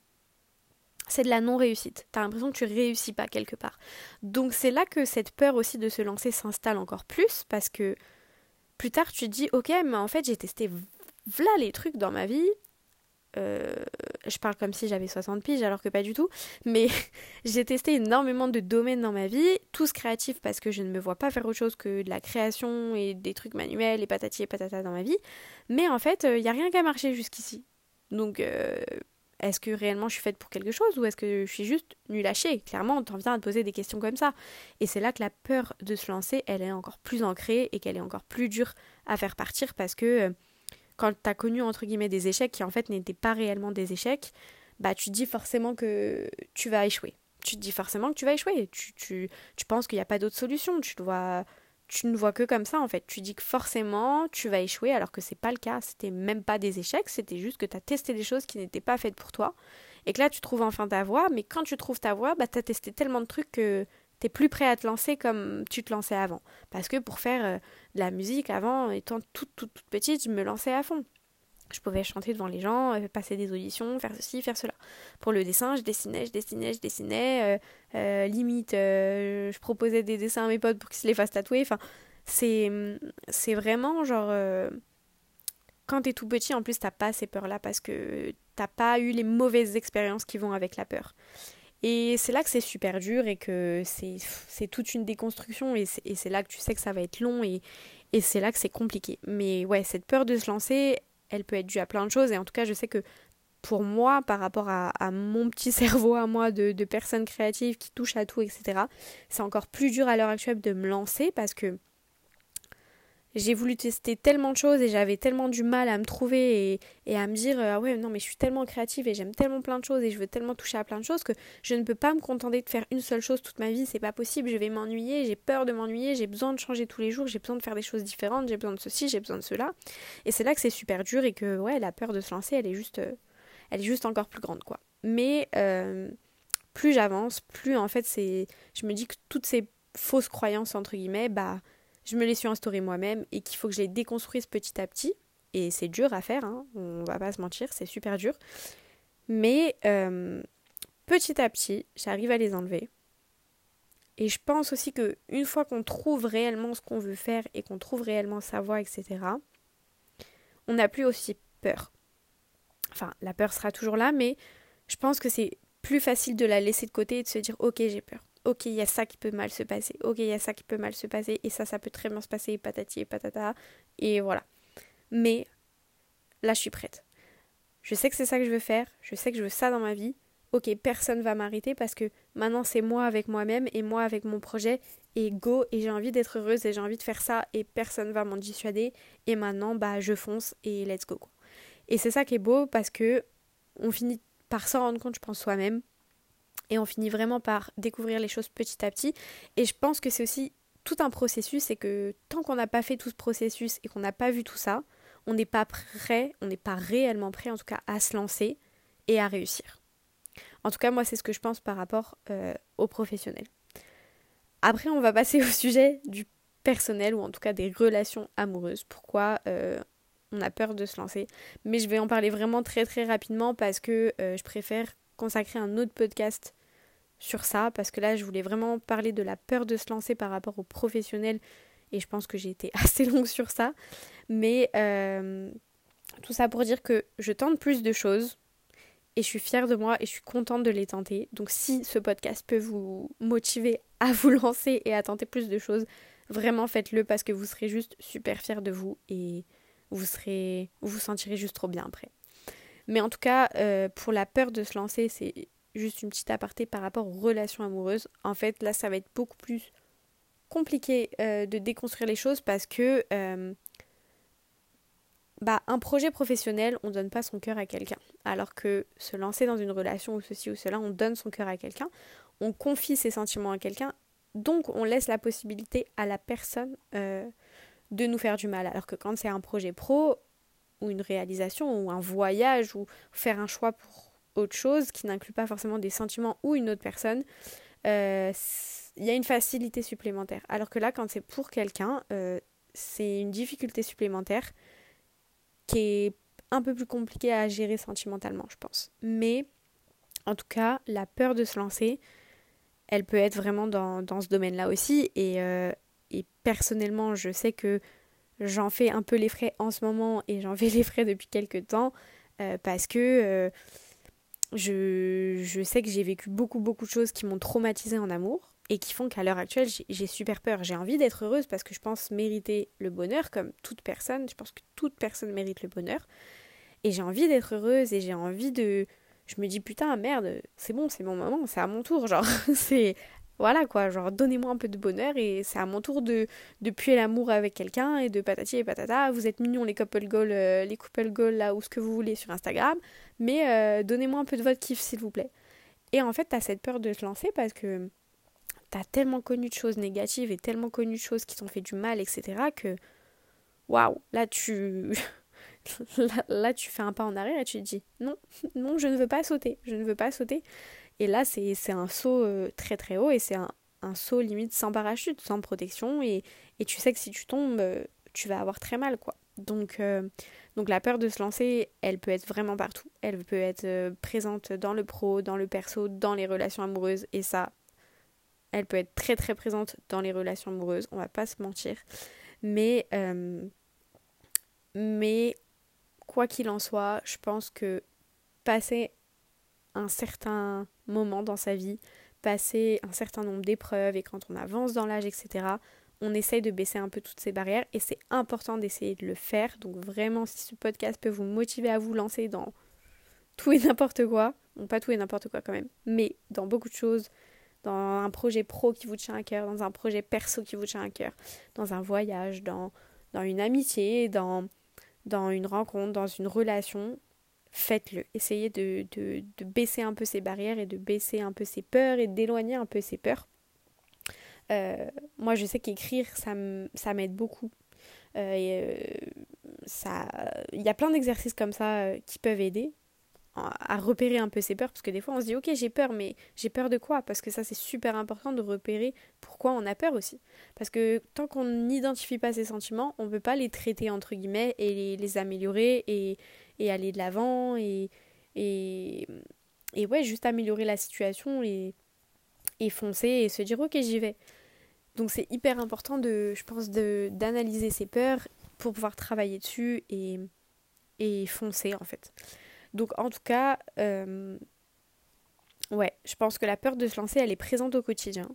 c'est de la non-réussite. Tu as l'impression que tu réussis pas quelque part. Donc c'est là que cette peur aussi de se lancer s'installe encore plus parce que plus tard tu te dis ok mais en fait j'ai testé voilà les trucs dans ma vie, euh, je parle comme si j'avais 60 piges alors que pas du tout, mais [LAUGHS] j'ai testé énormément de domaines dans ma vie, tous créatifs parce que je ne me vois pas faire autre chose que de la création et des trucs manuels et patati et patata dans ma vie, mais en fait, il euh, n'y a rien qui a marché jusqu'ici. Donc, euh, est-ce que réellement je suis faite pour quelque chose ou est-ce que je suis juste nulle à Clairement, on t'en vient à poser des questions comme ça. Et c'est là que la peur de se lancer, elle est encore plus ancrée et qu'elle est encore plus dure à faire partir parce que quand tu as connu entre guillemets des échecs qui en fait n'étaient pas réellement des échecs, bah tu te dis forcément que tu vas échouer. Tu te dis forcément que tu vas échouer. Tu, tu, tu penses qu'il n'y a pas d'autre solution. Tu, dois, tu ne vois que comme ça en fait. Tu dis que forcément tu vas échouer alors que c'est pas le cas. C'était même pas des échecs, c'était juste que tu as testé des choses qui n'étaient pas faites pour toi. Et que là tu trouves enfin ta voie, mais quand tu trouves ta voie, bah tu as testé tellement de trucs que plus prêt à te lancer comme tu te lançais avant. Parce que pour faire euh, de la musique avant, étant toute, toute, toute petite, je me lançais à fond. Je pouvais chanter devant les gens, euh, passer des auditions, faire ceci, faire cela. Pour le dessin, je dessinais, je dessinais, je dessinais. Euh, limite, je proposais des dessins à mes potes pour qu'ils se les fassent tatouer. Enfin, c'est, c'est vraiment genre. quand t'es tout petit, en plus, t'as pas ces peurs-là parce que t'as pas eu les mauvaises expériences qui vont avec la peur. Et c'est là que c'est super dur et que c'est toute une déconstruction et c'est là que tu sais que ça va être long et, c'est là que c'est compliqué. Mais ouais, cette peur de se lancer, elle peut être due à plein de choses et en tout cas je sais que pour moi, par rapport à, mon petit [LAUGHS] cerveau à moi de, de personnes créatives qui touchent à tout, etc., c'est encore plus dur à l'heure actuelle de me lancer parce que j'ai voulu tester tellement de choses et j'avais tellement du mal à me trouver et, à me dire ah ouais non mais je suis tellement créative et j'aime tellement plein de choses et je veux tellement toucher à plein de choses que je ne peux pas me contenter de faire une seule chose toute ma vie, c'est pas possible, je vais m'ennuyer, j'ai peur de m'ennuyer, j'ai besoin de changer tous les jours, j'ai besoin de faire des choses différentes, j'ai besoin de ceci, j'ai besoin de cela. Et c'est là que c'est super dur et que ouais la peur de se lancer elle est juste euh, elle est juste encore plus grande quoi. Mais euh, plus j'avance, plus en fait c'est je me dis que toutes ces fausses croyances entre guillemets bah je me les suis instaurées moi-même et qu'il faut que je les déconstruise petit à petit. Et c'est dur à faire, hein, on va pas se mentir, c'est super dur. Mais euh, petit à petit, j'arrive à les enlever. Et je pense aussi que une fois qu'on trouve réellement ce qu'on veut faire et qu'on trouve réellement sa voie, etc., on n'a plus aussi peur. Enfin, la peur sera toujours là, mais je pense que c'est plus facile de la laisser de côté et de se dire ok j'ai peur ok, il y a ça qui peut mal se passer, ok, il y a ça qui peut mal se passer, et ça, ça peut très bien se passer, patati et patata, et voilà. Mais là, je suis prête. Je sais que c'est ça que je veux faire, je sais que je veux ça dans ma vie. Ok, personne va m'arrêter parce que maintenant c'est moi avec moi-même et moi avec mon projet et go et j'ai envie d'être heureuse et j'ai envie de faire ça et personne va m'en dissuader et maintenant bah je fonce et let's go. Et c'est ça qui est beau parce que on finit par s'en rendre compte je pense soi-même et on finit vraiment par découvrir les choses petit à petit. Et je pense que c'est aussi tout un processus et que tant qu'on n'a pas fait tout ce processus et qu'on n'a pas vu tout ça, on n'est pas prêt, on n'est pas réellement prêt en tout cas à se lancer et à réussir. En tout cas, moi, c'est ce que je pense par rapport euh, aux professionnels. Après, on va passer au sujet du personnel ou en tout cas des relations amoureuses. Pourquoi euh, on a peur de se lancer? Mais je vais en parler vraiment très très rapidement parce que euh, je préfère consacrer un autre podcast sur ça parce que là je voulais vraiment parler de la peur de se lancer par rapport aux professionnels et je pense que j'ai été [LAUGHS] assez longue sur ça. Mais euh, tout ça pour dire que je tente plus de choses et je suis fière de moi et je suis contente de les tenter. Donc si ce podcast peut vous motiver à vous [LAUGHS] lancer et à tenter plus de choses vraiment faites-le parce que vous serez juste super fière de vous et vous serez vous vous sentirez juste trop bien après mais en tout cas, euh, pour la peur de se lancer, c'est juste une petite aparté par rapport aux relations amoureuses. En fait, là, ça va être beaucoup plus compliqué de déconstruire les choses parce que bah, un projet professionnel, on donne pas son cœur à quelqu'un. Alors que se lancer dans une relation ou ceci ou cela, on donne son cœur à quelqu'un, on confie ses sentiments à quelqu'un, donc on laisse la possibilité à la personne euh, de nous faire du mal. Alors que quand c'est un projet pro, ou une réalisation, ou un voyage, ou faire un choix pour autre chose qui n'inclut pas forcément des sentiments ou une autre personne, euh, il y a une facilité supplémentaire. Alors que là, quand c'est pour quelqu'un, euh, c'est une difficulté supplémentaire qui est un peu plus compliqué à gérer sentimentalement, je pense. Mais en tout cas, la peur de se lancer, elle peut être vraiment dans, dans ce domaine-là aussi. Et, euh, et, personnellement, je sais que j'en fais un peu les frais en ce moment et j'en fais [LAUGHS] les frais depuis quelques temps euh, parce que euh, je, je sais que j'ai vécu beaucoup, beaucoup de choses qui m'ont traumatisé en amour et qui font qu'à l'heure actuelle, j'ai super peur. J'ai envie d'être heureuse parce que je pense mériter le bonheur, comme toute personne. Je pense que toute personne mérite le bonheur. Et j'ai envie d'être heureuse et j'ai envie de. Je me dis putain, merde, c'est bon, c'est mon moment, c'est à mon tour. Genre, [LAUGHS] c'est. Voilà quoi, genre donnez-moi un peu de bonheur et c'est à mon tour de, de puer l'amour avec quelqu'un et de patati et patata. Vous êtes mignons les couple goals, euh, les couple goals là ou ce que vous voulez sur Instagram, mais euh, donnez-moi un peu de votre kiff s'il vous plaît. Et en fait, t'as cette peur de te lancer parce que t'as tellement connu de choses négatives et tellement connu de choses qui t'ont fait du mal, etc. que waouh, là tu [LAUGHS] là, tu fais un pas en arrière et tu te dis non, [LAUGHS] non, je ne veux pas sauter, je ne veux pas sauter. Et là c'est un saut euh, très très haut et c'est un, un, saut limite sans parachute, sans protection et, et, tu sais que si tu tombes, euh, tu vas avoir très mal quoi. Donc, euh, donc la peur de se lancer, elle peut être vraiment partout. Elle peut être présente dans le pro, dans le perso, dans les relations amoureuses et ça, elle peut être très très présente dans les relations amoureuses, on va pas se mentir. Mais, mais quoi qu'il en soit, je pense que passer un certain moment dans sa vie, passer un certain nombre d'épreuves et quand on avance dans l'âge, etc., on essaye de baisser un peu toutes ces barrières et c'est important d'essayer de le faire. Donc vraiment, si ce podcast peut vous motiver à vous lancer dans tout et n'importe quoi, pas tout et n'importe quoi quand même, mais dans beaucoup de choses, dans un projet pro qui vous tient à cœur, dans un projet perso qui vous tient à cœur, dans un voyage, dans, dans une amitié, dans, dans une rencontre, dans une relation, faites-le. Essayez de, de, de, baisser un peu ces barrières et de baisser un peu ces peurs et d'éloigner un peu ces peurs. Euh, moi, je sais qu'écrire, ça m'aide beaucoup. Euh, euh, il y a plein d'exercices comme ça qui peuvent aider à repérer un peu ses peurs parce que des fois on se dit ok j'ai peur mais j'ai peur de quoi? Parce que ça c'est super important de repérer pourquoi on a peur aussi parce que tant qu'on n'identifie pas ses sentiments on peut pas les traiter entre guillemets et les, améliorer et, et, aller de l'avant et, et, et ouais juste améliorer la situation et, et foncer et se dire ok j'y vais donc c'est hyper important de je pense d'analyser ses peurs pour pouvoir travailler dessus et, et foncer en fait donc en tout cas, euh, ouais, je pense que la peur de se lancer, elle est présente au quotidien.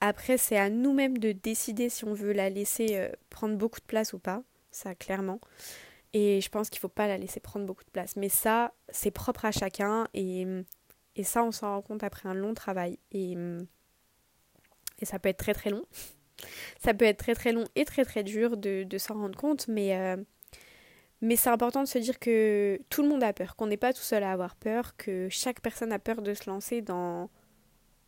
Après, c'est à nous-mêmes de décider si on veut la laisser euh, prendre beaucoup de place ou pas, ça clairement. Et je pense qu'il ne faut pas la laisser prendre beaucoup de place. Mais ça, c'est propre à chacun et, ça, on s'en rend compte après un long travail. Et, et ça peut être très très long. [LAUGHS] Ça peut être très très long et très très dur de, de s'en rendre compte, mais, euh, mais c'est important de se dire que tout le monde a peur, qu'on n'est pas tout seul à avoir peur, que chaque personne a peur de se lancer dans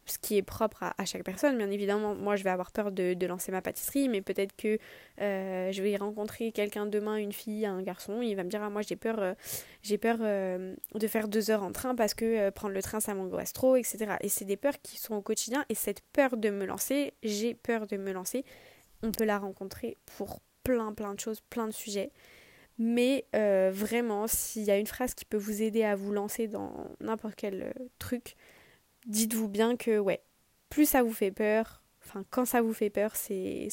ce qui est propre à, chaque personne. Bien évidemment, moi je vais avoir peur de, lancer ma pâtisserie, mais peut-être que euh, je vais rencontrer quelqu'un demain, une fille, un garçon, il va me dire ah, moi j'ai peur, euh, j'ai peur euh, de faire deux heures en train parce que prendre le train ça m'angoisse trop, etc. Et c'est des peurs qui sont au quotidien et cette peur de me lancer, j'ai peur de me lancer, on peut la rencontrer pour plein plein de choses, plein de sujets. Mais vraiment, s'il y a une phrase qui peut vous aider à vous lancer dans n'importe quel truc, dites-vous bien que, ouais, plus ça vous fait peur, enfin, quand ça vous fait peur, c'est.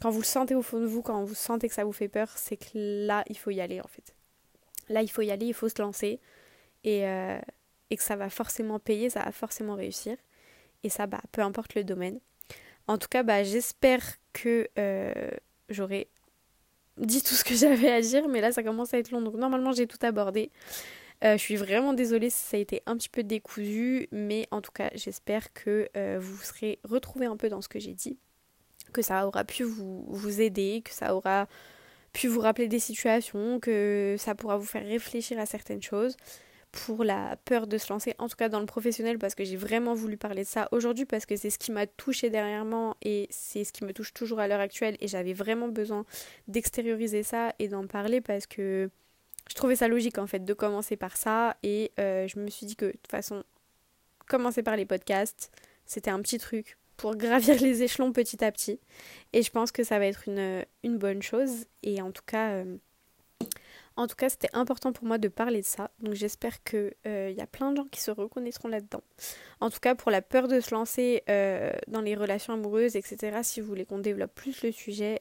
quand vous le sentez au fond de vous, quand vous sentez que ça vous fait peur, c'est que là, il faut y aller, en fait. Là, il faut y aller, il faut se lancer. Et, euh, que ça va forcément payer, ça va forcément réussir. Et ça, bah, peu importe le domaine. En tout cas, bah, j'espère que j'aurai dit tout ce que [LAUGHS] j'avais à dire, mais là ça commence à être long, donc normalement j'ai tout abordé. Je suis vraiment désolée si ça a été un petit peu décousu, mais en tout cas, j'espère que vous vous serez retrouvés un peu dans ce que j'ai dit, que ça aura pu vous, vous aider, que ça aura pu vous rappeler des situations, que ça pourra vous faire réfléchir à certaines choses pour la peur de se lancer, en tout cas dans le professionnel, parce que j'ai vraiment voulu parler de ça aujourd'hui, parce que c'est ce qui m'a touché dernièrement et c'est ce qui me touche toujours à l'heure actuelle, et j'avais vraiment besoin d'extérioriser ça et d'en parler parce que je trouvais ça logique en fait de commencer par ça, et euh, je me suis dit que de toute façon, commencer par les podcasts, c'était un petit truc pour [LAUGHS] gravir les échelons petit à petit, et je pense que ça va être une, une bonne chose, et en tout cas... Euh, en tout cas, c'était important pour moi de parler de ça. Donc j'espère qu'il euh, y a plein de gens qui se reconnaîtront là-dedans. En tout cas, pour la peur de se lancer dans les relations amoureuses, etc., si vous voulez qu'on développe plus le sujet,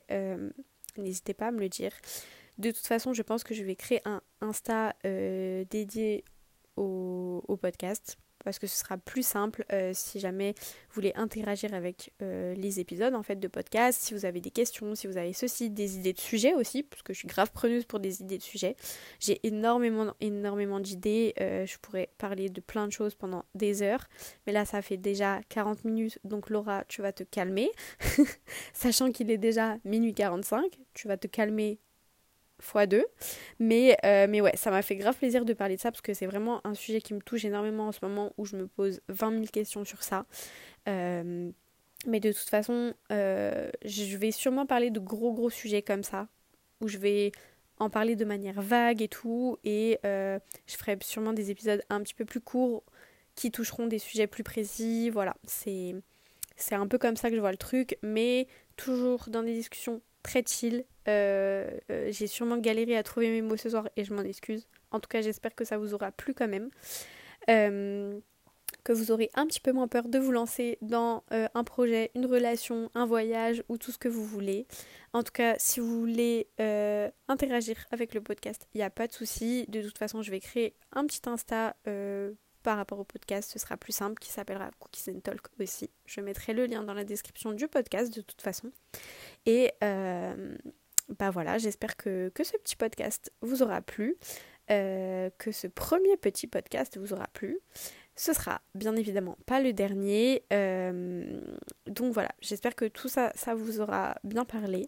n'hésitez pas à me le dire. De toute façon, je pense que je vais créer un Insta dédié au, podcast parce que ce sera plus simple euh, si jamais vous voulez interagir avec euh, les épisodes en fait de podcast, si vous avez des questions, si vous avez ceci, des idées de sujets aussi, parce que je suis grave preneuse pour des idées de sujets. J'ai énormément, énormément d'idées, euh, je pourrais parler de plein de choses pendant des heures, mais là ça fait déjà 40 minutes, donc Laura, tu vas te calmer, [LAUGHS] sachant qu'il est déjà minuit 45, tu vas te calmer x2. Mais, euh, mais ouais, ça m'a fait grave plaisir de parler de ça parce que c'est vraiment un sujet qui me touche énormément en ce moment où je me pose 20 000 questions sur ça. Euh, mais de toute façon, euh, je vais sûrement parler de gros gros sujets comme ça, où je vais en parler de manière vague et tout, et je ferai sûrement des épisodes un petit peu plus courts qui toucheront des sujets plus précis. Voilà, c'est c'est un peu comme ça que je vois le truc, mais toujours dans des discussions très chill. Euh, euh, j'ai sûrement galéré à trouver mes mots ce soir et je m'en excuse. En tout cas, j'espère que ça vous aura plu quand même. Euh, que vous aurez un petit peu moins peur de vous lancer dans un projet, une relation, un voyage ou tout ce que vous voulez. En tout cas, si vous voulez interagir avec le podcast, il n'y a pas de souci. De toute façon, je vais créer un petit Insta par rapport au podcast, ce sera plus simple, qui s'appellera Cookies and Talk aussi. Je mettrai le lien dans la description du podcast de toute façon. Et euh, bah voilà, j'espère que, ce petit podcast vous aura plu, euh, que ce premier petit podcast vous aura plu. Ce sera bien évidemment pas le dernier. Euh, donc voilà, j'espère que tout ça, ça vous aura bien parlé,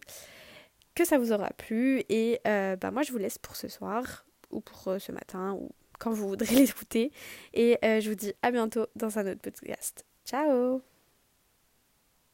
que ça vous aura plu. Et bah moi je vous laisse pour ce soir, ou pour ce matin, ou quand vous voudrez [LAUGHS] l'écouter. Et je vous dis à bientôt dans un autre podcast. Ciao